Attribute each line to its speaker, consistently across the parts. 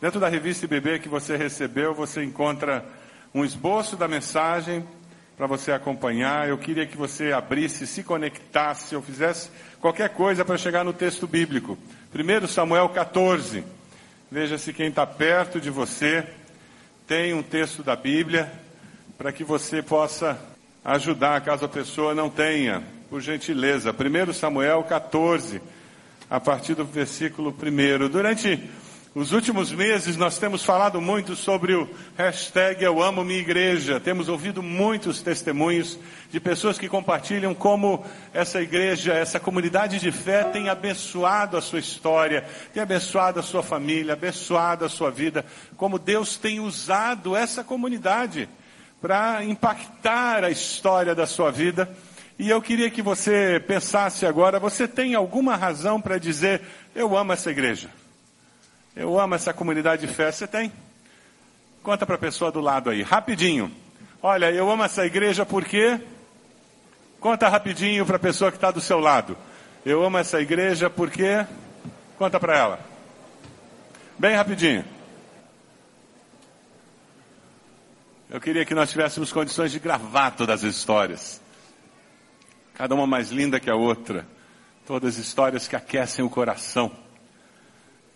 Speaker 1: Dentro da revista IBB que você recebeu, você encontra um esboço da mensagem para você acompanhar. Eu queria que você abrisse, se conectasse ou fizesse qualquer coisa para chegar no texto bíblico. 1 Samuel 14. Veja se quem está perto de você tem um texto da Bíblia para que você possa ajudar caso a pessoa não tenha. Por gentileza. 1 Samuel 14, a partir do versículo 1. Durante os últimos meses nós temos falado muito sobre o hashtag Eu Amo Minha Igreja. Temos ouvido muitos testemunhos de pessoas que compartilham como essa igreja, essa comunidade de fé tem abençoado a sua história, tem abençoado a sua família, abençoado a sua vida, como Deus tem usado essa comunidade para impactar a história da sua vida. E eu queria que você pensasse agora, você tem alguma razão para dizer, eu amo essa igreja? Eu amo essa comunidade de fé. Você tem? Conta para a pessoa do lado aí, rapidinho. Olha, eu amo essa igreja porque. Conta rapidinho para a pessoa que está do seu lado. Eu amo essa igreja porque. Conta para ela. Bem rapidinho. Eu queria que nós tivéssemos condições de gravar todas as histórias. Cada uma mais linda que a outra. Todas histórias que aquecem o coração.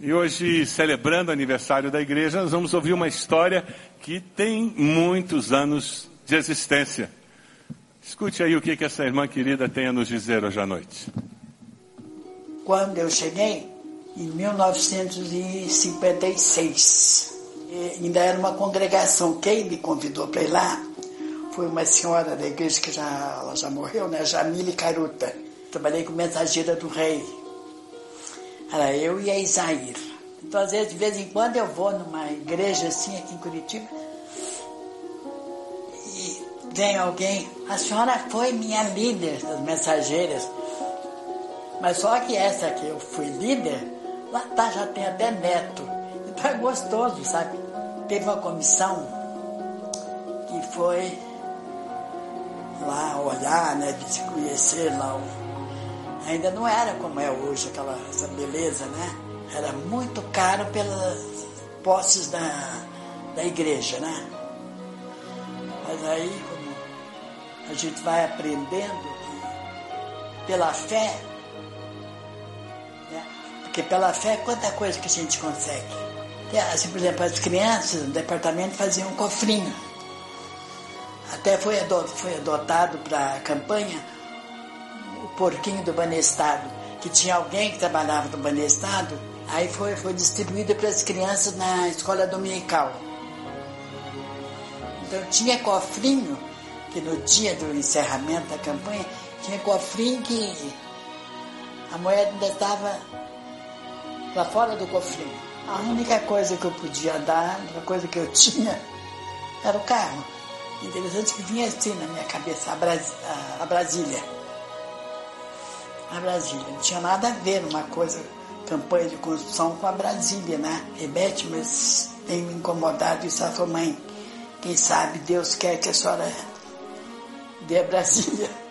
Speaker 1: E hoje, celebrando o aniversário da igreja, nós vamos ouvir uma história que tem muitos anos de existência. Escute aí o que, que essa irmã querida tem a nos dizer hoje à noite.
Speaker 2: Quando eu cheguei, em 1956, ainda era uma congregação. Quem me convidou para ir lá foi uma senhora da igreja que já, ela já morreu, né? Jamile Caruta. Trabalhei com mensageira do rei. Era eu e a Isair. Então, às vezes, de vez em quando, eu vou numa igreja assim aqui em Curitiba e vem alguém. A senhora foi minha líder das mensageiras. Mas só que essa que eu fui líder, lá tá, já tem até neto. Então é gostoso, sabe? Teve uma comissão que foi lá olhar, né, de se conhecer lá o ainda não era como é hoje, aquela essa beleza, né? Era muito caro pelas posses da, da igreja, né? Mas aí, como a gente vai aprendendo que pela fé, né? porque pela fé, quanta coisa que a gente consegue. Assim, por exemplo, as crianças no departamento faziam um cofrinho. Até foi adotado para a campanha porquinho do Banestado, que tinha alguém que trabalhava no Banestado, aí foi, foi distribuído para as crianças na escola dominical. Então tinha cofrinho, que no dia do encerramento da campanha, tinha cofrinho que a moeda ainda estava lá fora do cofrinho. A única coisa que eu podia dar, a única coisa que eu tinha, era o carro. Interessante que vinha assim na minha cabeça, a, Bras a Brasília a Brasília. Não tinha nada a ver uma coisa, campanha de construção com a Brasília, né? Rebete, mas tem me incomodado isso. Ela falou, mãe, quem sabe Deus quer que a senhora dê a Brasília.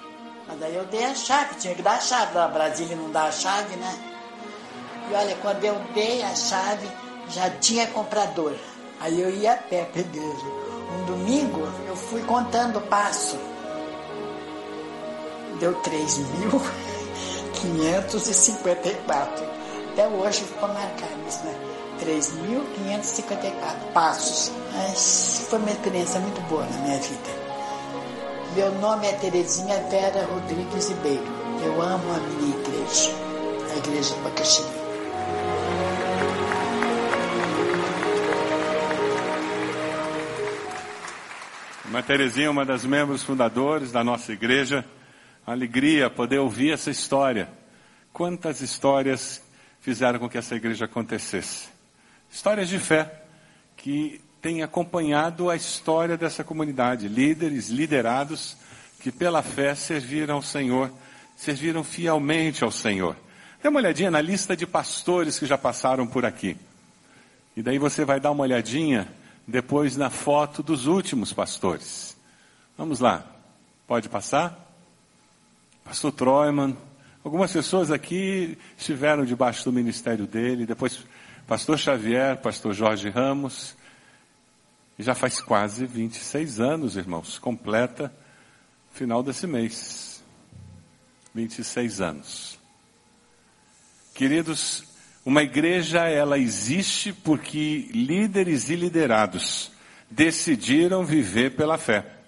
Speaker 2: Mas daí eu dei a chave, tinha que dar a chave. Da Brasília não dá a chave, né? E olha, quando eu dei a chave, já tinha comprador. Aí eu ia a pé igreja. Um domingo eu fui contando o passo. Deu três mil. 3.554. Até hoje ficou marcado isso, né? 3.554 passos. Mas foi uma experiência muito boa na minha vida. Meu nome é Terezinha Vera Rodrigues Ribeiro. Eu amo a minha igreja, a igreja do Bacaxiri.
Speaker 1: Irmã Terezinha é uma das membros fundadores da nossa igreja alegria poder ouvir essa história. Quantas histórias fizeram com que essa igreja acontecesse? Histórias de fé que têm acompanhado a história dessa comunidade, líderes, liderados que pela fé serviram ao Senhor, serviram fielmente ao Senhor. Dê uma olhadinha na lista de pastores que já passaram por aqui. E daí você vai dar uma olhadinha depois na foto dos últimos pastores. Vamos lá. Pode passar? Pastor Troiman, algumas pessoas aqui estiveram debaixo do ministério dele, depois Pastor Xavier, Pastor Jorge Ramos, já faz quase 26 anos, irmãos, completa final desse mês. 26 anos. Queridos, uma igreja ela existe porque líderes e liderados decidiram viver pela fé.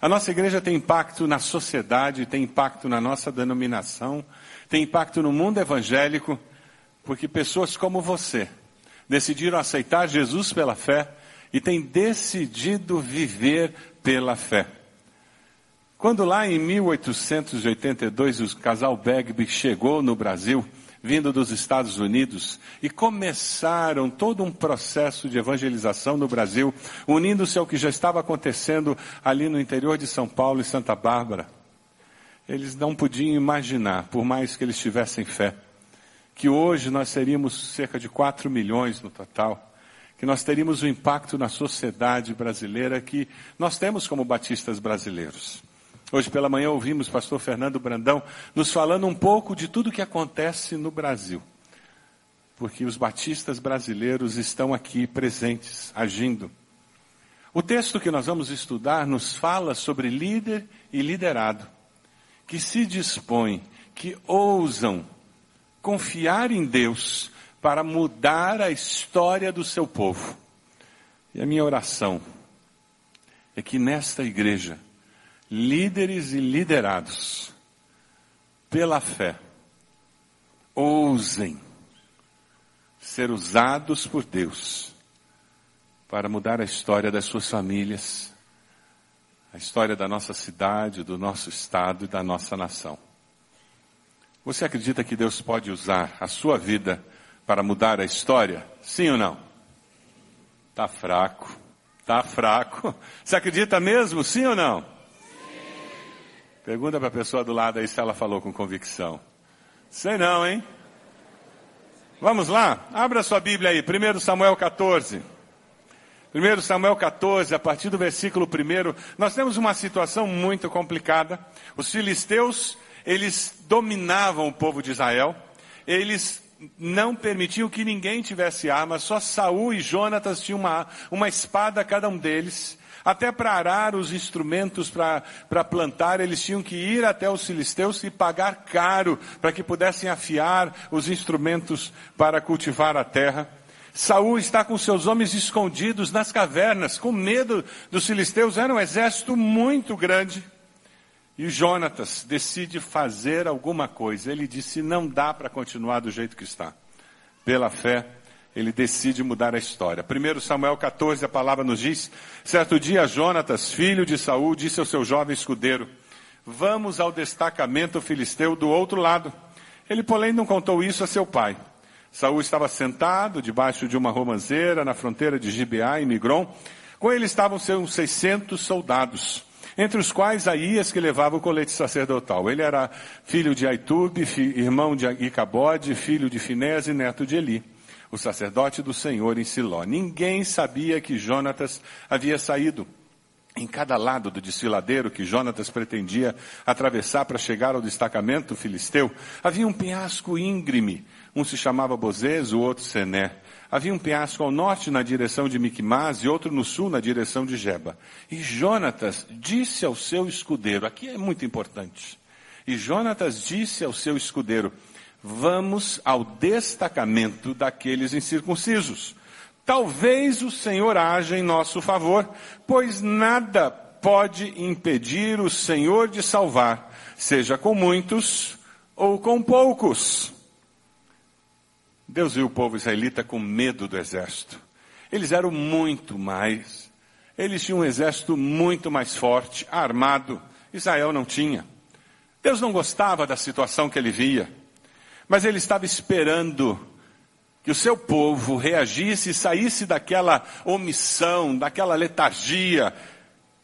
Speaker 1: A nossa igreja tem impacto na sociedade, tem impacto na nossa denominação, tem impacto no mundo evangélico, porque pessoas como você decidiram aceitar Jesus pela fé e têm decidido viver pela fé. Quando lá em 1882 o casal Bagby chegou no Brasil, vindo dos Estados Unidos, e começaram todo um processo de evangelização no Brasil, unindo-se ao que já estava acontecendo ali no interior de São Paulo e Santa Bárbara. Eles não podiam imaginar, por mais que eles tivessem fé, que hoje nós seríamos cerca de 4 milhões no total, que nós teríamos o impacto na sociedade brasileira que nós temos como batistas brasileiros. Hoje pela manhã ouvimos o pastor Fernando Brandão nos falando um pouco de tudo o que acontece no Brasil. Porque os batistas brasileiros estão aqui presentes, agindo. O texto que nós vamos estudar nos fala sobre líder e liderado, que se dispõem, que ousam confiar em Deus para mudar a história do seu povo. E a minha oração é que nesta igreja, líderes e liderados, pela fé, ousem ser usados por Deus para mudar a história das suas famílias, a história da nossa cidade, do nosso estado e da nossa nação. Você acredita que Deus pode usar a sua vida para mudar a história? Sim ou não? Tá fraco. Tá fraco. Você acredita mesmo? Sim ou não? Pergunta para a pessoa do lado aí se ela falou com convicção. Sei não, hein? Vamos lá? Abra sua Bíblia aí, 1 Samuel 14. 1 Samuel 14, a partir do versículo 1, nós temos uma situação muito complicada. Os filisteus eles dominavam o povo de Israel, eles não permitiam que ninguém tivesse armas, só Saul e Jonatas tinham uma, uma espada cada um deles. Até para arar os instrumentos para plantar, eles tinham que ir até os filisteus e pagar caro para que pudessem afiar os instrumentos para cultivar a terra. Saul está com seus homens escondidos nas cavernas, com medo dos filisteus. Era um exército muito grande. E Jonatas decide fazer alguma coisa. Ele disse: não dá para continuar do jeito que está. Pela fé, ele decide mudar a história. 1 Samuel 14, a palavra nos diz: certo dia, Jonatas, filho de Saul, disse ao seu jovem escudeiro: Vamos ao destacamento filisteu do outro lado. Ele, porém, não contou isso a seu pai. Saul estava sentado debaixo de uma romanceira na fronteira de Gibeá e Migron. Com ele estavam seus 600 soldados entre os quais Aías que levava o colete sacerdotal. Ele era filho de Aitube, irmão de Icabode, filho de Finés e neto de Eli, o sacerdote do Senhor em Siló. Ninguém sabia que Jonatas havia saído. Em cada lado do desfiladeiro que Jonatas pretendia atravessar para chegar ao destacamento filisteu, havia um penhasco íngreme. Um se chamava Bozez, o outro Sené. Havia um penhasco ao norte na direção de Micmas e outro no sul na direção de Jeba. E Jonatas disse ao seu escudeiro, aqui é muito importante. E Jonatas disse ao seu escudeiro, vamos ao destacamento daqueles incircuncisos. Talvez o Senhor haja em nosso favor, pois nada pode impedir o Senhor de salvar, seja com muitos ou com poucos. Deus viu o povo israelita com medo do exército. Eles eram muito mais. Eles tinham um exército muito mais forte, armado. Israel não tinha. Deus não gostava da situação que ele via. Mas ele estava esperando que o seu povo reagisse e saísse daquela omissão, daquela letargia,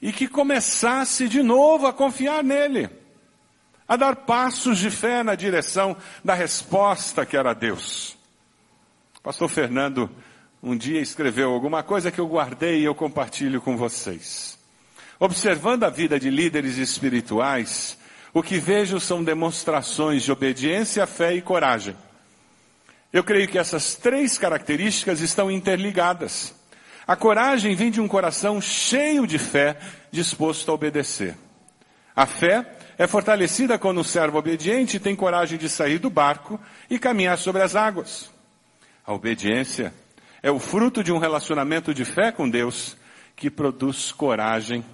Speaker 1: e que começasse de novo a confiar nele, a dar passos de fé na direção da resposta que era Deus. Pastor Fernando um dia escreveu alguma coisa que eu guardei e eu compartilho com vocês. Observando a vida de líderes espirituais, o que vejo são demonstrações de obediência, fé e coragem. Eu creio que essas três características estão interligadas. A coragem vem de um coração cheio de fé, disposto a obedecer. A fé é fortalecida quando o servo obediente tem coragem de sair do barco e caminhar sobre as águas. A obediência é o fruto de um relacionamento de fé com Deus que produz coragem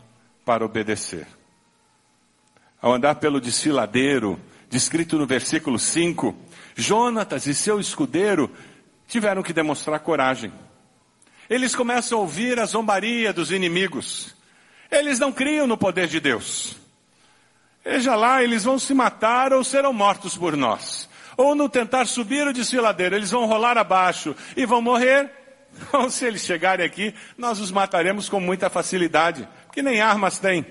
Speaker 1: para obedecer. Ao andar pelo desfiladeiro, descrito no versículo 5, Jonatas e seu escudeiro tiveram que demonstrar coragem. Eles começam a ouvir a zombaria dos inimigos. Eles não criam no poder de Deus. Veja lá, eles vão se matar ou serão mortos por nós. Ou no tentar subir o desfiladeiro, eles vão rolar abaixo e vão morrer. Ou se eles chegarem aqui, nós os mataremos com muita facilidade, porque nem armas têm.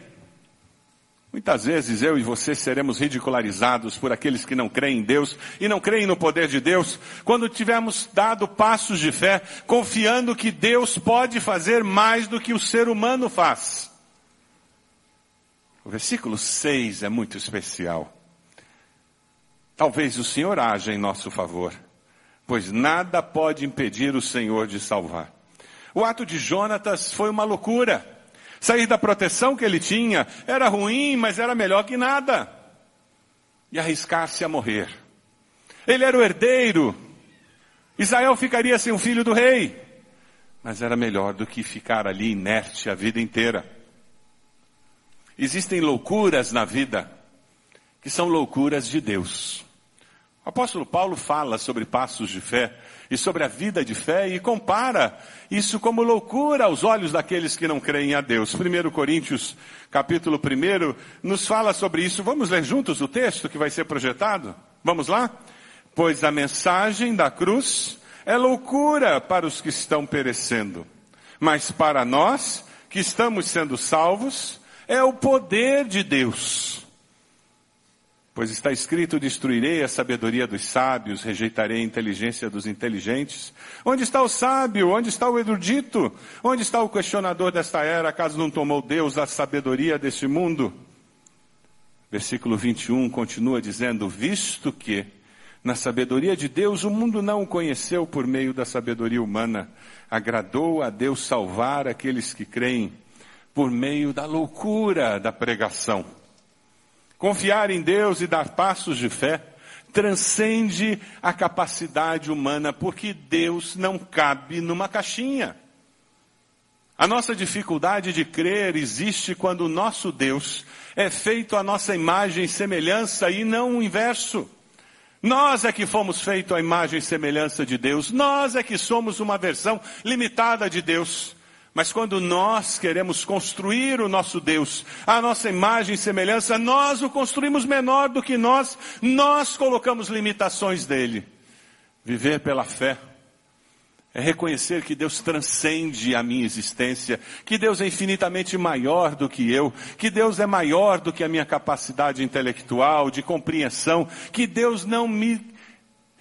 Speaker 1: Muitas vezes eu e você seremos ridicularizados por aqueles que não creem em Deus e não creem no poder de Deus, quando tivermos dado passos de fé, confiando que Deus pode fazer mais do que o ser humano faz. O versículo 6 é muito especial. Talvez o Senhor haja em nosso favor, pois nada pode impedir o Senhor de salvar. O ato de Jonatas foi uma loucura. Sair da proteção que ele tinha era ruim, mas era melhor que nada. E arriscar-se a morrer. Ele era o herdeiro. Israel ficaria sem o filho do rei. Mas era melhor do que ficar ali inerte a vida inteira. Existem loucuras na vida que são loucuras de Deus. O apóstolo Paulo fala sobre passos de fé e sobre a vida de fé e compara isso como loucura aos olhos daqueles que não creem a Deus. 1 Coríntios, capítulo 1, nos fala sobre isso. Vamos ler juntos o texto que vai ser projetado? Vamos lá? Pois a mensagem da cruz é loucura para os que estão perecendo, mas para nós que estamos sendo salvos, é o poder de Deus. Pois está escrito: destruirei a sabedoria dos sábios, rejeitarei a inteligência dos inteligentes. Onde está o sábio? Onde está o erudito? Onde está o questionador desta era, caso não tomou Deus a sabedoria deste mundo? Versículo 21 continua dizendo: Visto que, na sabedoria de Deus, o mundo não o conheceu por meio da sabedoria humana, agradou a Deus salvar aqueles que creem por meio da loucura da pregação. Confiar em Deus e dar passos de fé transcende a capacidade humana, porque Deus não cabe numa caixinha. A nossa dificuldade de crer existe quando o nosso Deus é feito a nossa imagem e semelhança e não o inverso. Nós é que fomos feitos à imagem e semelhança de Deus. Nós é que somos uma versão limitada de Deus. Mas quando nós queremos construir o nosso Deus, a nossa imagem e semelhança, nós o construímos menor do que nós, nós colocamos limitações dele. Viver pela fé é reconhecer que Deus transcende a minha existência, que Deus é infinitamente maior do que eu, que Deus é maior do que a minha capacidade intelectual, de compreensão, que Deus não me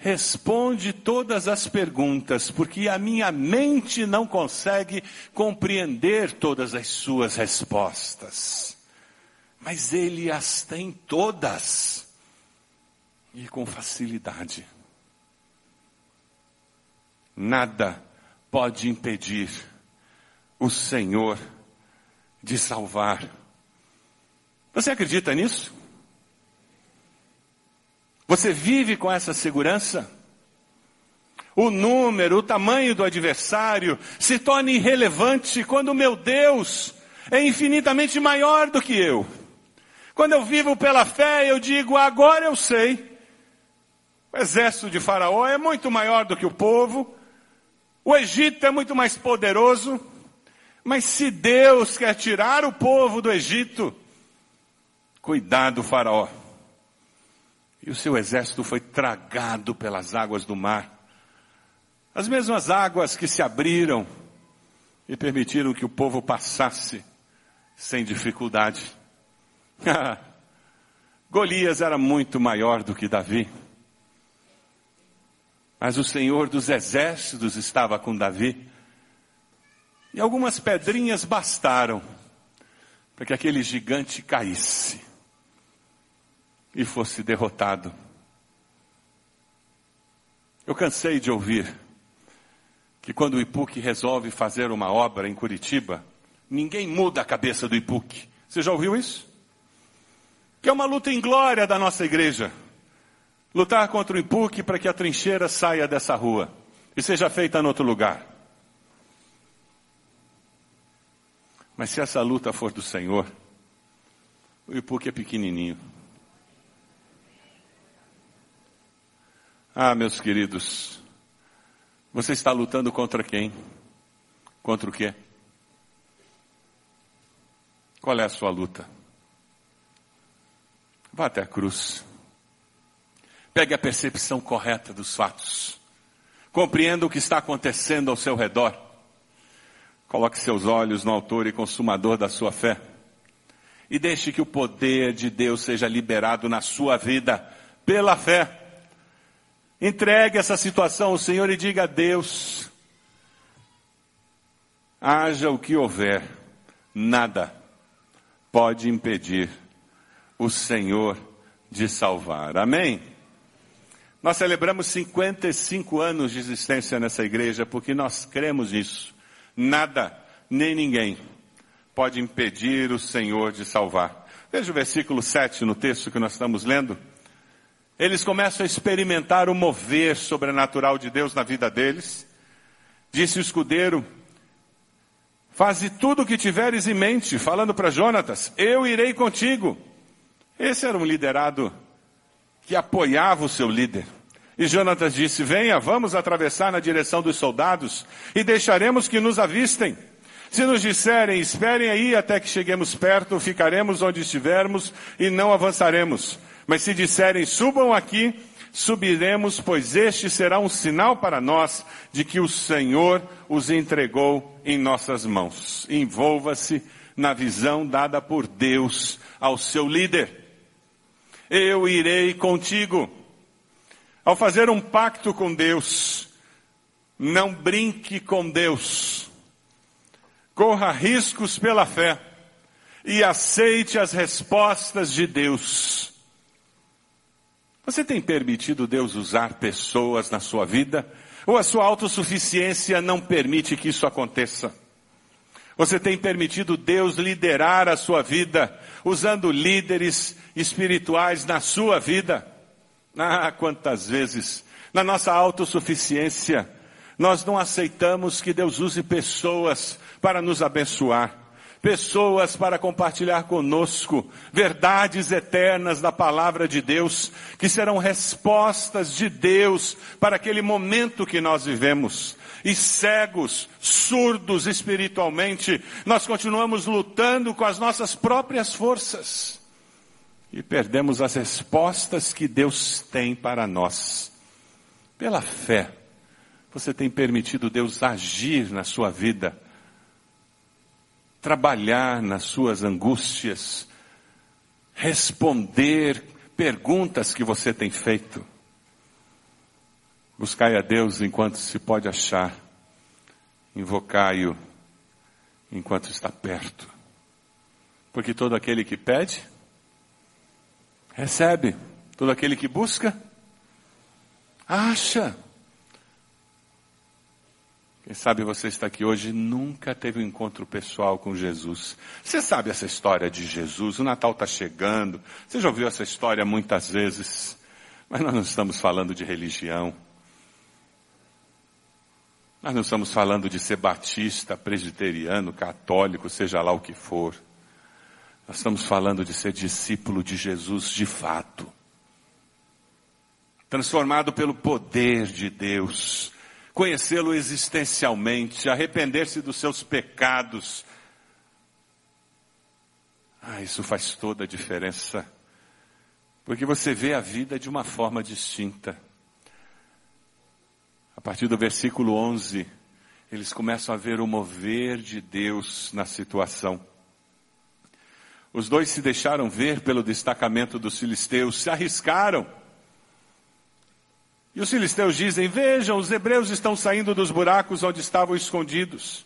Speaker 1: responde todas as perguntas, porque a minha mente não consegue compreender todas as suas respostas. Mas Ele as tem todas. E com facilidade. Nada pode impedir o Senhor de salvar. Você acredita nisso? Você vive com essa segurança? O número, o tamanho do adversário se torna irrelevante quando o meu Deus é infinitamente maior do que eu. Quando eu vivo pela fé, eu digo, agora eu sei. O exército de Faraó é muito maior do que o povo. O Egito é muito mais poderoso. Mas se Deus quer tirar o povo do Egito, cuidado, Faraó e o seu exército foi tragado pelas águas do mar. As mesmas águas que se abriram e permitiram que o povo passasse sem dificuldade. Golias era muito maior do que Davi. Mas o Senhor dos exércitos estava com Davi. E algumas pedrinhas bastaram para que aquele gigante caísse e fosse derrotado. Eu cansei de ouvir que quando o IPUC resolve fazer uma obra em Curitiba, ninguém muda a cabeça do IPUC. Você já ouviu isso? Que é uma luta em glória da nossa igreja. Lutar contra o IPUC para que a trincheira saia dessa rua e seja feita em outro lugar. Mas se essa luta for do Senhor, o IPUC é pequenininho. Ah, meus queridos, você está lutando contra quem? Contra o quê? Qual é a sua luta? Vá até a cruz. Pegue a percepção correta dos fatos. Compreenda o que está acontecendo ao seu redor. Coloque seus olhos no autor e consumador da sua fé. E deixe que o poder de Deus seja liberado na sua vida pela fé. Entregue essa situação ao Senhor e diga a Deus: haja o que houver, nada pode impedir o Senhor de salvar. Amém? Nós celebramos 55 anos de existência nessa igreja porque nós cremos nisso. Nada, nem ninguém pode impedir o Senhor de salvar. Veja o versículo 7 no texto que nós estamos lendo. Eles começam a experimentar o mover sobrenatural de Deus na vida deles. Disse o escudeiro, Faze tudo o que tiveres em mente, falando para Jonatas, eu irei contigo. Esse era um liderado que apoiava o seu líder. E Jonatas disse, venha, vamos atravessar na direção dos soldados e deixaremos que nos avistem. Se nos disserem, esperem aí até que cheguemos perto, ficaremos onde estivermos e não avançaremos. Mas se disserem, subam aqui, subiremos, pois este será um sinal para nós de que o Senhor os entregou em nossas mãos. Envolva-se na visão dada por Deus ao seu líder. Eu irei contigo. Ao fazer um pacto com Deus, não brinque com Deus. Corra riscos pela fé e aceite as respostas de Deus. Você tem permitido Deus usar pessoas na sua vida? Ou a sua autossuficiência não permite que isso aconteça? Você tem permitido Deus liderar a sua vida, usando líderes espirituais na sua vida? Ah, quantas vezes, na nossa autossuficiência, nós não aceitamos que Deus use pessoas para nos abençoar pessoas para compartilhar conosco verdades eternas da palavra de Deus, que serão respostas de Deus para aquele momento que nós vivemos. E cegos, surdos espiritualmente, nós continuamos lutando com as nossas próprias forças e perdemos as respostas que Deus tem para nós. Pela fé, você tem permitido Deus agir na sua vida trabalhar nas suas angústias, responder perguntas que você tem feito. Buscai a Deus enquanto se pode achar, invocai-o enquanto está perto. Porque todo aquele que pede, recebe. Todo aquele que busca, acha. Quem sabe você está aqui hoje nunca teve um encontro pessoal com Jesus. Você sabe essa história de Jesus, o Natal está chegando. Você já ouviu essa história muitas vezes. Mas nós não estamos falando de religião. Nós não estamos falando de ser batista, presbiteriano, católico, seja lá o que for. Nós estamos falando de ser discípulo de Jesus de fato. Transformado pelo poder de Deus conhecê-lo existencialmente, arrepender-se dos seus pecados. Ah, isso faz toda a diferença. Porque você vê a vida de uma forma distinta. A partir do versículo 11, eles começam a ver o mover de Deus na situação. Os dois se deixaram ver pelo destacamento dos filisteus, se arriscaram. E os filisteus dizem: Vejam, os hebreus estão saindo dos buracos onde estavam escondidos.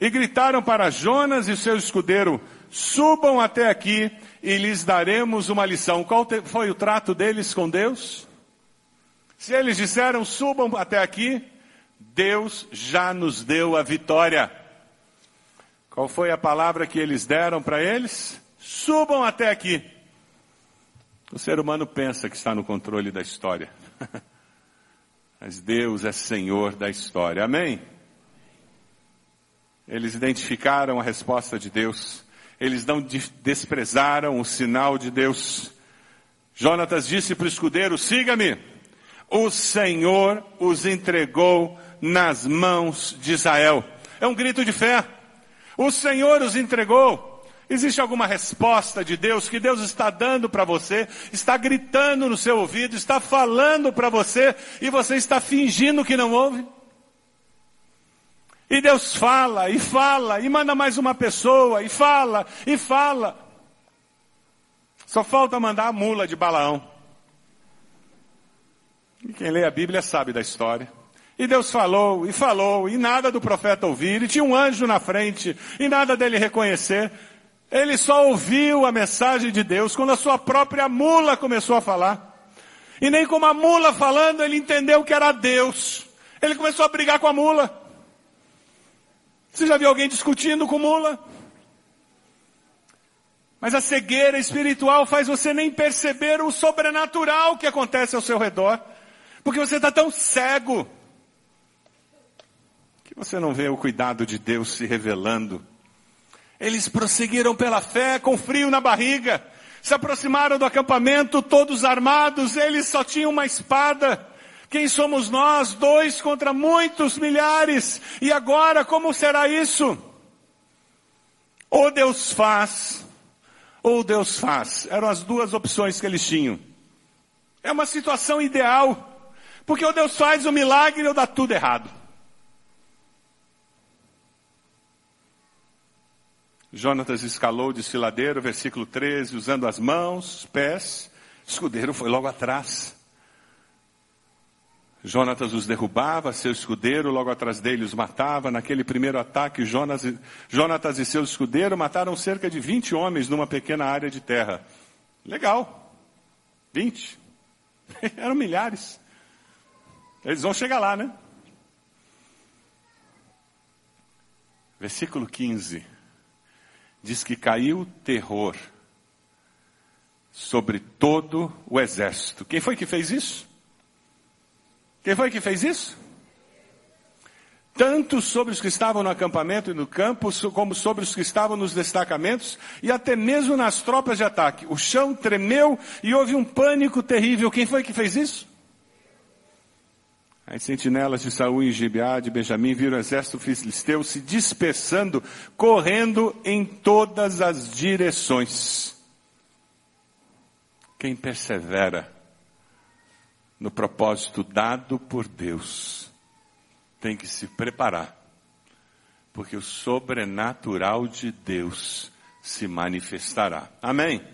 Speaker 1: E gritaram para Jonas e seu escudeiro: Subam até aqui e lhes daremos uma lição. Qual foi o trato deles com Deus? Se eles disseram subam até aqui, Deus já nos deu a vitória. Qual foi a palavra que eles deram para eles? Subam até aqui. O ser humano pensa que está no controle da história. Mas Deus é Senhor da história. Amém? Eles identificaram a resposta de Deus. Eles não desprezaram o sinal de Deus. Jonatas disse para o escudeiro: siga-me. O Senhor os entregou nas mãos de Israel. É um grito de fé. O Senhor os entregou. Existe alguma resposta de Deus que Deus está dando para você, está gritando no seu ouvido, está falando para você e você está fingindo que não ouve? E Deus fala e fala e manda mais uma pessoa e fala e fala. Só falta mandar a mula de Balaão. E quem lê a Bíblia sabe da história. E Deus falou e falou, e nada do profeta ouvir, e tinha um anjo na frente, e nada dele reconhecer. Ele só ouviu a mensagem de Deus quando a sua própria mula começou a falar. E nem como a mula falando, ele entendeu que era Deus. Ele começou a brigar com a mula. Você já viu alguém discutindo com mula? Mas a cegueira espiritual faz você nem perceber o sobrenatural que acontece ao seu redor. Porque você está tão cego que você não vê o cuidado de Deus se revelando eles prosseguiram pela fé com frio na barriga. Se aproximaram do acampamento todos armados, eles só tinham uma espada. Quem somos nós? Dois contra muitos milhares. E agora, como será isso? Ou Deus faz, ou Deus faz. Eram as duas opções que eles tinham. É uma situação ideal. Porque ou Deus faz o milagre ou dá tudo errado. Jonatas escalou o desfiladeiro, versículo 13, usando as mãos, pés. Escudeiro foi logo atrás. Jonatas os derrubava, seu escudeiro logo atrás dele os matava. Naquele primeiro ataque, Jonas, Jonatas e seu escudeiro mataram cerca de 20 homens numa pequena área de terra. Legal. 20. Eram milhares. Eles vão chegar lá, né? Versículo 15 diz que caiu terror sobre todo o exército. Quem foi que fez isso? Quem foi que fez isso? Tanto sobre os que estavam no acampamento e no campo, como sobre os que estavam nos destacamentos, e até mesmo nas tropas de ataque. O chão tremeu e houve um pânico terrível. Quem foi que fez isso? As sentinelas de Saul e Gibeá de Benjamim viram o exército filisteu se dispersando, correndo em todas as direções. Quem persevera no propósito dado por Deus tem que se preparar, porque o sobrenatural de Deus se manifestará. Amém?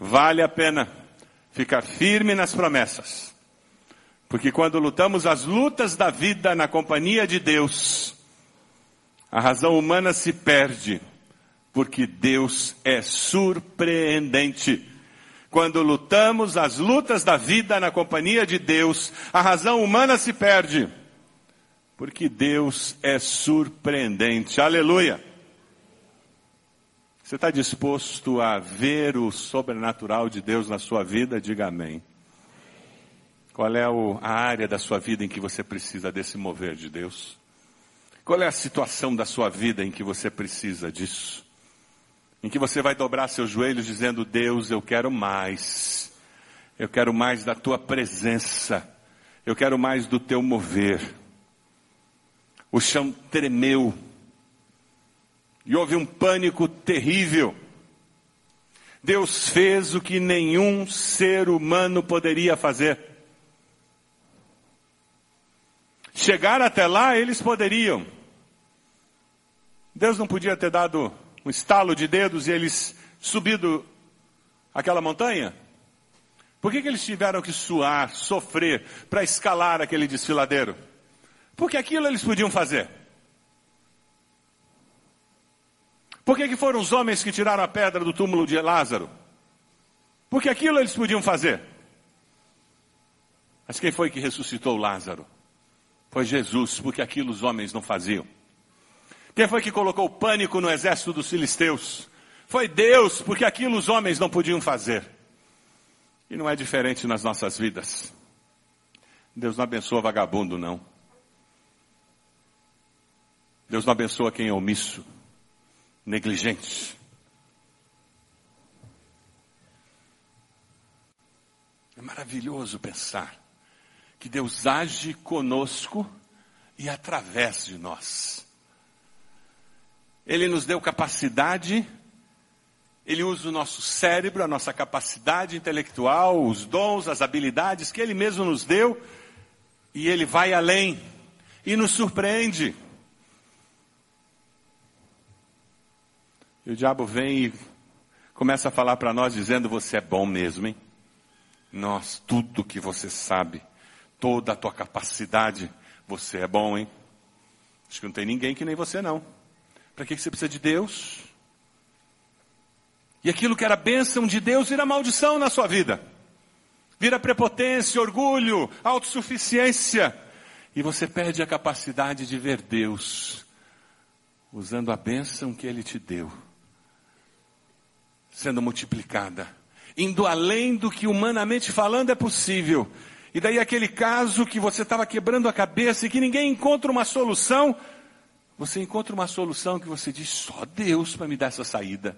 Speaker 1: Vale a pena ficar firme nas promessas porque quando lutamos as lutas da vida na companhia de Deus, a razão humana se perde, porque Deus é surpreendente. Quando lutamos as lutas da vida na companhia de Deus, a razão humana se perde, porque Deus é surpreendente. Aleluia! Você está disposto a ver o sobrenatural de Deus na sua vida? Diga amém. Qual é a área da sua vida em que você precisa desse mover de Deus? Qual é a situação da sua vida em que você precisa disso? Em que você vai dobrar seus joelhos dizendo: Deus, eu quero mais. Eu quero mais da tua presença. Eu quero mais do teu mover. O chão tremeu. E houve um pânico terrível. Deus fez o que nenhum ser humano poderia fazer. Chegar até lá, eles poderiam. Deus não podia ter dado um estalo de dedos e eles subido aquela montanha? Por que, que eles tiveram que suar, sofrer para escalar aquele desfiladeiro? Porque aquilo eles podiam fazer. Por que, que foram os homens que tiraram a pedra do túmulo de Lázaro? Porque aquilo eles podiam fazer. Mas quem foi que ressuscitou Lázaro? Foi Jesus, porque aquilo os homens não faziam. Quem foi que colocou pânico no exército dos filisteus? Foi Deus, porque aquilo os homens não podiam fazer. E não é diferente nas nossas vidas. Deus não abençoa vagabundo, não. Deus não abençoa quem é omisso, negligente. É maravilhoso pensar que Deus age conosco e através de nós. Ele nos deu capacidade, ele usa o nosso cérebro, a nossa capacidade intelectual, os dons, as habilidades que ele mesmo nos deu, e ele vai além e nos surpreende. E o diabo vem e começa a falar para nós dizendo: Você é bom mesmo, hein? Nós, tudo que você sabe, toda a tua capacidade, você é bom, hein? Acho que não tem ninguém que nem você, não. Para que você precisa de Deus? E aquilo que era bênção de Deus vira maldição na sua vida. Vira prepotência, orgulho, autossuficiência. E você perde a capacidade de ver Deus usando a bênção que Ele te deu sendo multiplicada, indo além do que humanamente falando é possível. E daí aquele caso que você estava quebrando a cabeça e que ninguém encontra uma solução, você encontra uma solução que você diz, só Deus para me dar essa saída.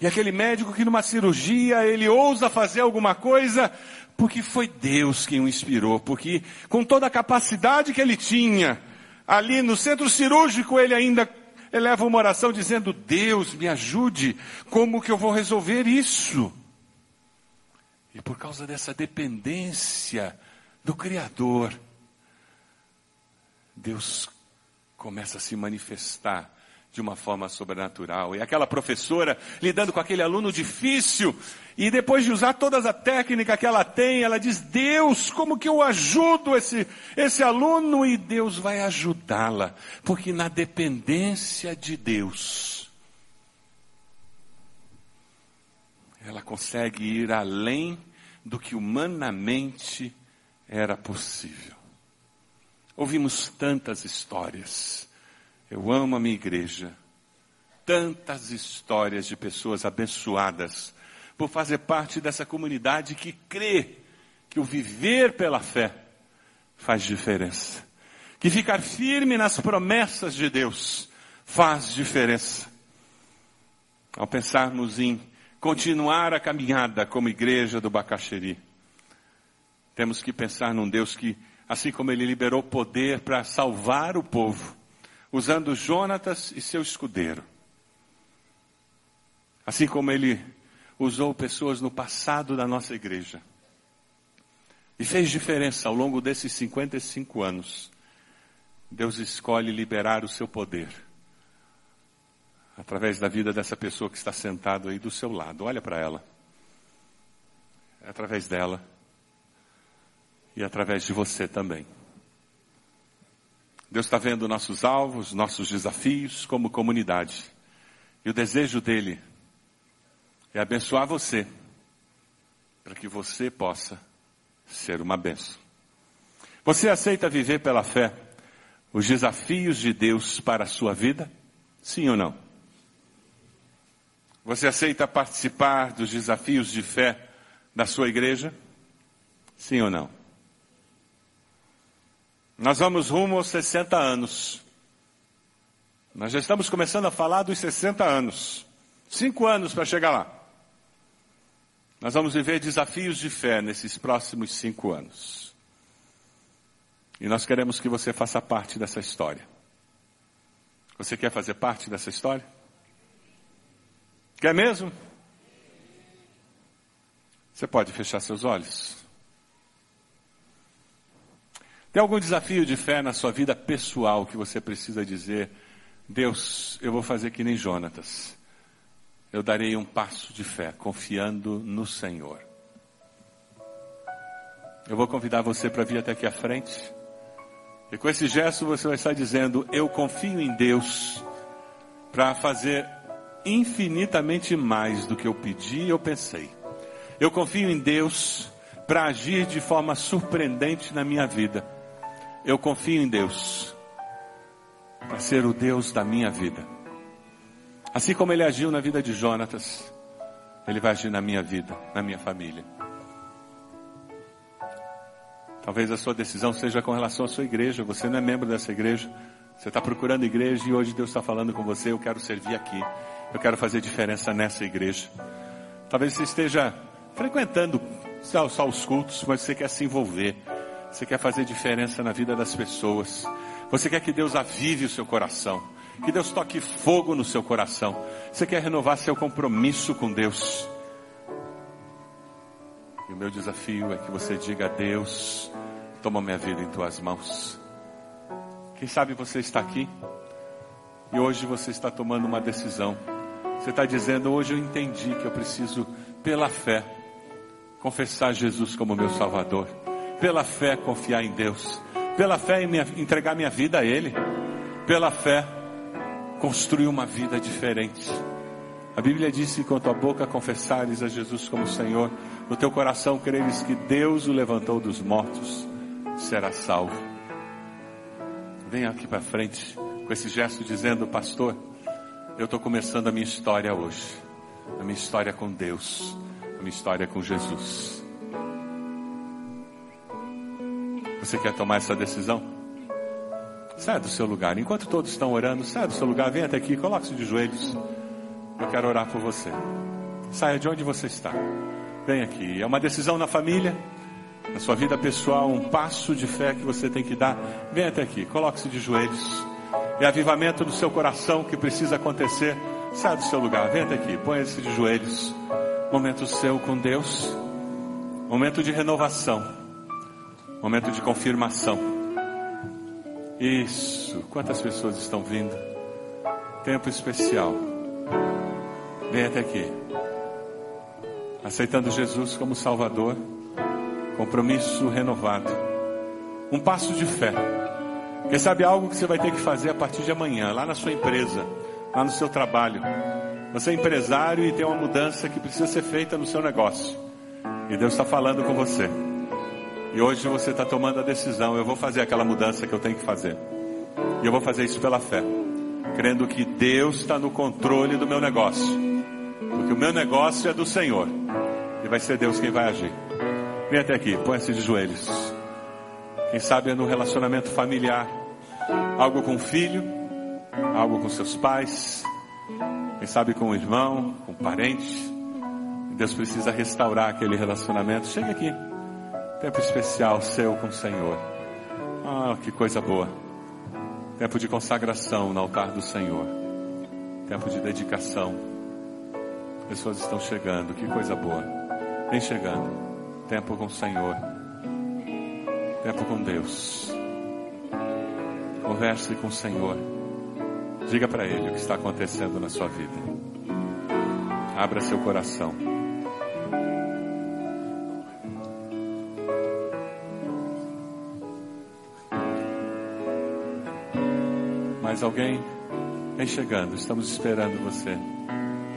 Speaker 1: E aquele médico que numa cirurgia ele ousa fazer alguma coisa, porque foi Deus quem o inspirou, porque com toda a capacidade que ele tinha, ali no centro cirúrgico ele ainda eleva uma oração dizendo: Deus, me ajude, como que eu vou resolver isso? E por causa dessa dependência do Criador, Deus começa a se manifestar de uma forma sobrenatural. E aquela professora lidando com aquele aluno difícil, e depois de usar toda a técnica que ela tem, ela diz: Deus, como que eu ajudo esse, esse aluno? E Deus vai ajudá-la, porque na dependência de Deus, ela consegue ir além do que humanamente era possível. Ouvimos tantas histórias eu amo a minha igreja. Tantas histórias de pessoas abençoadas por fazer parte dessa comunidade que crê que o viver pela fé faz diferença. Que ficar firme nas promessas de Deus faz diferença. Ao pensarmos em continuar a caminhada como igreja do Bacaxeri, temos que pensar num Deus que, assim como Ele liberou poder para salvar o povo, usando Jonatas e seu escudeiro. Assim como ele usou pessoas no passado da nossa igreja. E fez diferença ao longo desses 55 anos. Deus escolhe liberar o seu poder através da vida dessa pessoa que está sentado aí do seu lado. Olha para ela. É através dela e através de você também. Deus está vendo nossos alvos, nossos desafios como comunidade. E o desejo dele é abençoar você, para que você possa ser uma benção. Você aceita viver pela fé os desafios de Deus para a sua vida? Sim ou não? Você aceita participar dos desafios de fé da sua igreja? Sim ou não? Nós vamos rumo aos 60 anos. Nós já estamos começando a falar dos 60 anos. Cinco anos para chegar lá. Nós vamos viver desafios de fé nesses próximos cinco anos. E nós queremos que você faça parte dessa história. Você quer fazer parte dessa história? Quer mesmo? Você pode fechar seus olhos. Tem algum desafio de fé na sua vida pessoal que você precisa dizer, Deus, eu vou fazer que nem Jonatas. Eu darei um passo de fé, confiando no Senhor. Eu vou convidar você para vir até aqui à frente. E com esse gesto você vai estar dizendo: Eu confio em Deus para fazer infinitamente mais do que eu pedi e eu pensei. Eu confio em Deus para agir de forma surpreendente na minha vida. Eu confio em Deus para ser o Deus da minha vida. Assim como ele agiu na vida de Jonatas, ele vai agir na minha vida, na minha família. Talvez a sua decisão seja com relação à sua igreja. Você não é membro dessa igreja. Você está procurando igreja e hoje Deus está falando com você. Eu quero servir aqui. Eu quero fazer diferença nessa igreja. Talvez você esteja frequentando só, só os cultos, mas você quer se envolver. Você quer fazer diferença na vida das pessoas. Você quer que Deus avive o seu coração. Que Deus toque fogo no seu coração. Você quer renovar seu compromisso com Deus. E o meu desafio é que você diga a Deus: toma minha vida em tuas mãos. Quem sabe você está aqui e hoje você está tomando uma decisão. Você está dizendo: hoje eu entendi que eu preciso, pela fé, confessar Jesus como meu Salvador. Pela fé, confiar em Deus. Pela fé, entregar minha vida a Ele. Pela fé, construir uma vida diferente. A Bíblia diz que com tua boca confessares a Jesus como Senhor, no teu coração creres que Deus o levantou dos mortos, será salvo. Venha aqui para frente com esse gesto dizendo, pastor, eu estou começando a minha história hoje. A minha história com Deus. A minha história com Jesus. Você quer tomar essa decisão? Saia do seu lugar. Enquanto todos estão orando, saia do seu lugar, venha até aqui, coloque-se de joelhos. Eu quero orar por você. Saia de onde você está. Venha aqui. É uma decisão na família, na sua vida pessoal, um passo de fé que você tem que dar. Venha até aqui, coloque-se de joelhos. É avivamento do seu coração que precisa acontecer. Saia do seu lugar, venha até aqui, ponha-se de joelhos. Momento seu com Deus. Momento de renovação. Momento de confirmação. Isso. Quantas pessoas estão vindo? Tempo especial. Vem até aqui. Aceitando Jesus como Salvador. Compromisso renovado. Um passo de fé. Quem sabe algo que você vai ter que fazer a partir de amanhã, lá na sua empresa, lá no seu trabalho. Você é empresário e tem uma mudança que precisa ser feita no seu negócio. E Deus está falando com você. E hoje você está tomando a decisão: eu vou fazer aquela mudança que eu tenho que fazer. E eu vou fazer isso pela fé, crendo que Deus está no controle do meu negócio. Porque o meu negócio é do Senhor. E vai ser Deus quem vai agir. Vem até aqui, põe-se de joelhos. Quem sabe é no relacionamento familiar. Algo com o filho, algo com seus pais, quem sabe com o irmão, com o parente. Deus precisa restaurar aquele relacionamento. Chega aqui. Tempo especial seu com o Senhor. Ah, que coisa boa. Tempo de consagração no altar do Senhor. Tempo de dedicação. Pessoas estão chegando, que coisa boa. Vem chegando. Tempo com o Senhor. Tempo com Deus. Converse com o Senhor. Diga para Ele o que está acontecendo na sua vida. Abra seu coração. Mais alguém? Vem chegando, estamos esperando você.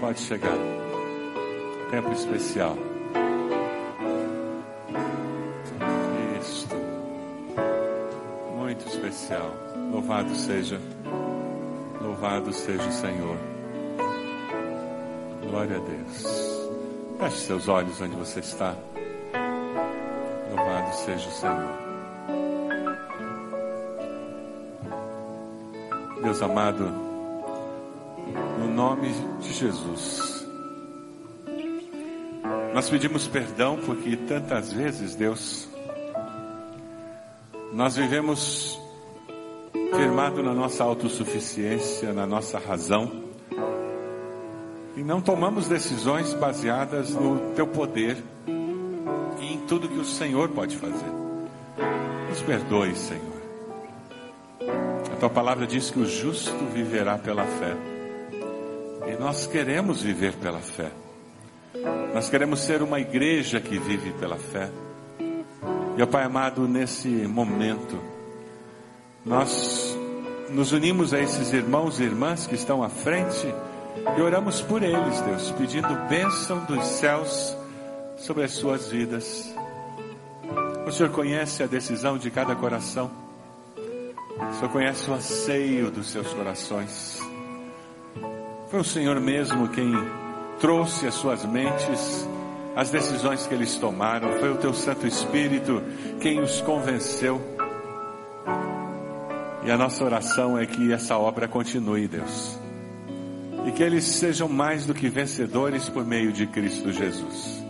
Speaker 1: Pode chegar. Tempo especial. Especial. Louvado seja. Louvado seja o Senhor. Glória a Deus. Feche seus olhos onde você está. Louvado seja o Senhor. Deus amado, no nome de Jesus, nós pedimos perdão porque tantas vezes, Deus, nós vivemos firmado na nossa autossuficiência, na nossa razão, e não tomamos decisões baseadas no teu poder e em tudo que o Senhor pode fazer. Nos perdoe, Senhor. A tua palavra diz que o justo viverá pela fé. E nós queremos viver pela fé. Nós queremos ser uma igreja que vive pela fé. E, ó Pai amado, nesse momento, nós nos unimos a esses irmãos e irmãs que estão à frente e oramos por eles, Deus, pedindo bênção dos céus sobre as suas vidas. O Senhor conhece a decisão de cada coração. O Senhor conhece o anseio dos seus corações. Foi o Senhor mesmo quem trouxe às suas mentes as decisões que eles tomaram. Foi o teu Santo Espírito quem os convenceu. E a nossa oração é que essa obra continue, Deus. E que eles sejam mais do que vencedores por meio de Cristo Jesus.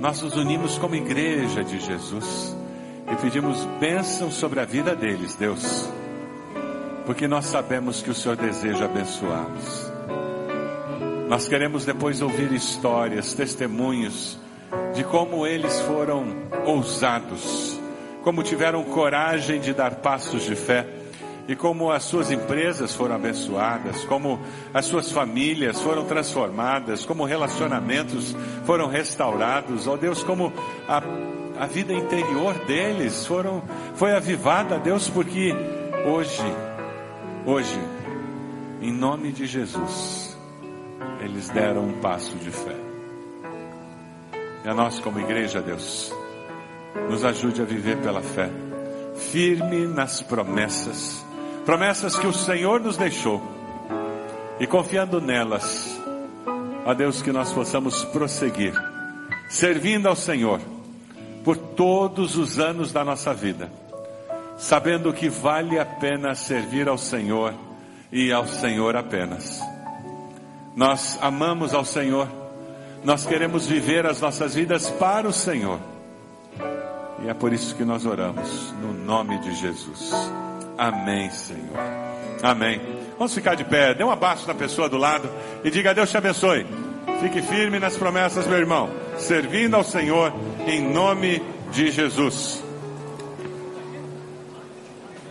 Speaker 1: Nós nos unimos como igreja de Jesus e pedimos bênção sobre a vida deles, Deus. Porque nós sabemos que o Senhor deseja abençoá-los. Nós queremos depois ouvir histórias, testemunhos de como eles foram ousados, como tiveram coragem de dar passos de fé e como as suas empresas foram abençoadas, como as suas famílias foram transformadas, como relacionamentos foram restaurados, ó oh Deus, como a, a vida interior deles foram, foi avivada, Deus, porque hoje, hoje, em nome de Jesus, eles deram um passo de fé. E a nós, como igreja, Deus, nos ajude a viver pela fé, firme nas promessas promessas que o Senhor nos deixou, e confiando nelas, a Deus que nós possamos prosseguir, servindo ao Senhor por todos os anos da nossa vida, sabendo que vale a pena servir ao Senhor e ao Senhor apenas. Nós amamos ao Senhor, nós queremos viver as nossas vidas para o Senhor. E é por isso que nós oramos, no nome de Jesus. Amém, Senhor. Amém. Vamos ficar de pé. Dê um abraço na pessoa do lado e diga: Deus te abençoe. Fique firme nas promessas, meu irmão, servindo ao Senhor em nome de Jesus.